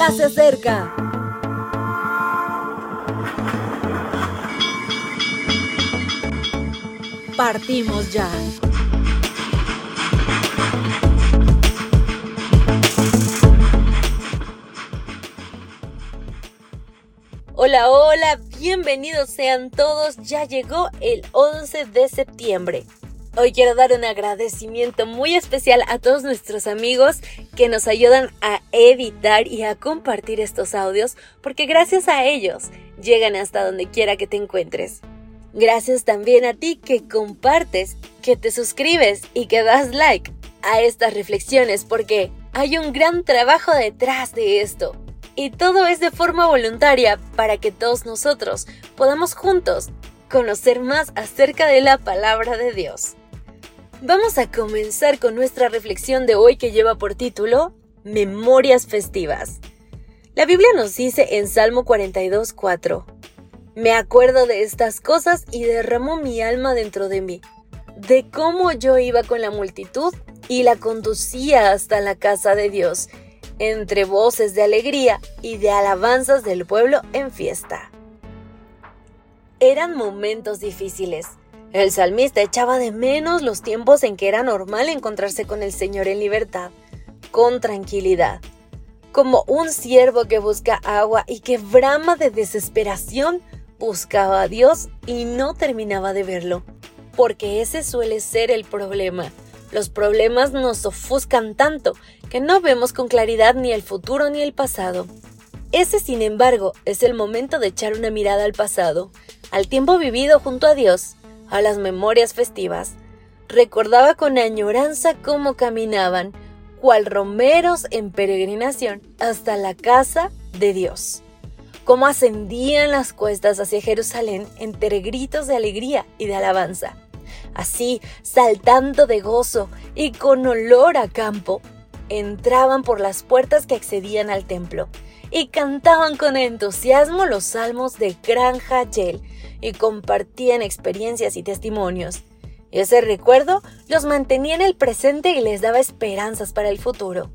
ya se acerca. Partimos ya. Hola, hola, bienvenidos sean todos. Ya llegó el 11 de septiembre. Hoy quiero dar un agradecimiento muy especial a todos nuestros amigos que nos ayudan a editar y a compartir estos audios porque gracias a ellos llegan hasta donde quiera que te encuentres. Gracias también a ti que compartes, que te suscribes y que das like a estas reflexiones porque hay un gran trabajo detrás de esto. Y todo es de forma voluntaria para que todos nosotros podamos juntos conocer más acerca de la palabra de Dios. Vamos a comenzar con nuestra reflexión de hoy que lleva por título Memorias festivas. La Biblia nos dice en Salmo 42, 4, Me acuerdo de estas cosas y derramo mi alma dentro de mí, de cómo yo iba con la multitud y la conducía hasta la casa de Dios, entre voces de alegría y de alabanzas del pueblo en fiesta. Eran momentos difíciles el salmista echaba de menos los tiempos en que era normal encontrarse con el Señor en libertad, con tranquilidad, como un siervo que busca agua y que brama de desesperación, buscaba a Dios y no terminaba de verlo, porque ese suele ser el problema. Los problemas nos ofuscan tanto que no vemos con claridad ni el futuro ni el pasado. Ese, sin embargo, es el momento de echar una mirada al pasado, al tiempo vivido junto a Dios, a las memorias festivas, recordaba con añoranza cómo caminaban, cual romeros en peregrinación, hasta la casa de Dios, cómo ascendían las cuestas hacia Jerusalén entre gritos de alegría y de alabanza. Así, saltando de gozo y con olor a campo, entraban por las puertas que accedían al templo y cantaban con entusiasmo los salmos de Gran Hachel y compartían experiencias y testimonios. Ese recuerdo los mantenía en el presente y les daba esperanzas para el futuro.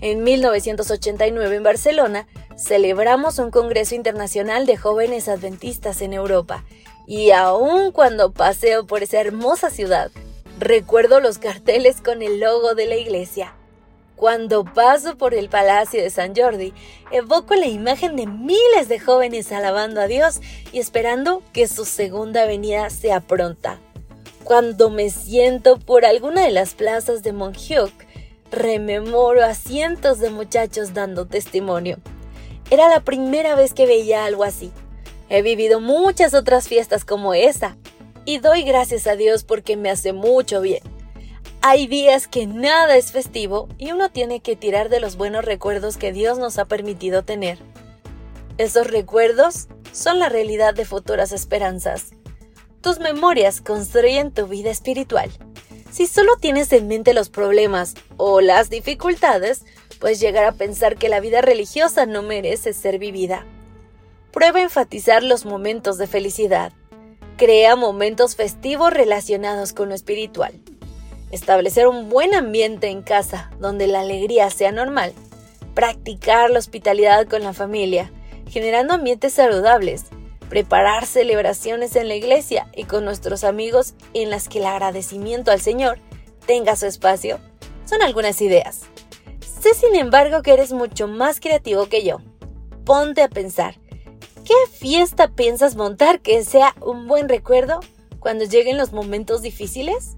En 1989 en Barcelona celebramos un Congreso Internacional de Jóvenes Adventistas en Europa y aun cuando paseo por esa hermosa ciudad, recuerdo los carteles con el logo de la iglesia. Cuando paso por el Palacio de San Jordi, evoco la imagen de miles de jóvenes alabando a Dios y esperando que su segunda venida sea pronta. Cuando me siento por alguna de las plazas de Montjuic, rememoro a cientos de muchachos dando testimonio. Era la primera vez que veía algo así. He vivido muchas otras fiestas como esa y doy gracias a Dios porque me hace mucho bien. Hay días que nada es festivo y uno tiene que tirar de los buenos recuerdos que Dios nos ha permitido tener. Esos recuerdos son la realidad de futuras esperanzas. Tus memorias construyen tu vida espiritual. Si solo tienes en mente los problemas o las dificultades, puedes llegar a pensar que la vida religiosa no merece ser vivida. Prueba enfatizar los momentos de felicidad. Crea momentos festivos relacionados con lo espiritual establecer un buen ambiente en casa donde la alegría sea normal, practicar la hospitalidad con la familia, generando ambientes saludables, preparar celebraciones en la iglesia y con nuestros amigos en las que el agradecimiento al Señor tenga su espacio, son algunas ideas. Sé sin embargo que eres mucho más creativo que yo. Ponte a pensar, ¿qué fiesta piensas montar que sea un buen recuerdo cuando lleguen los momentos difíciles?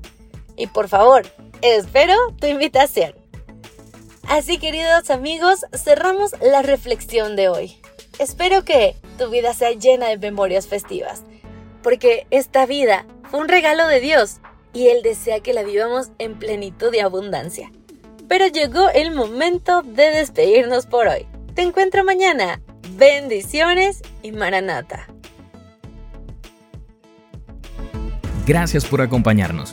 Y por favor, espero tu invitación. Así queridos amigos, cerramos la reflexión de hoy. Espero que tu vida sea llena de memorias festivas, porque esta vida fue un regalo de Dios y Él desea que la vivamos en plenitud y abundancia. Pero llegó el momento de despedirnos por hoy. Te encuentro mañana. Bendiciones y maranata. Gracias por acompañarnos.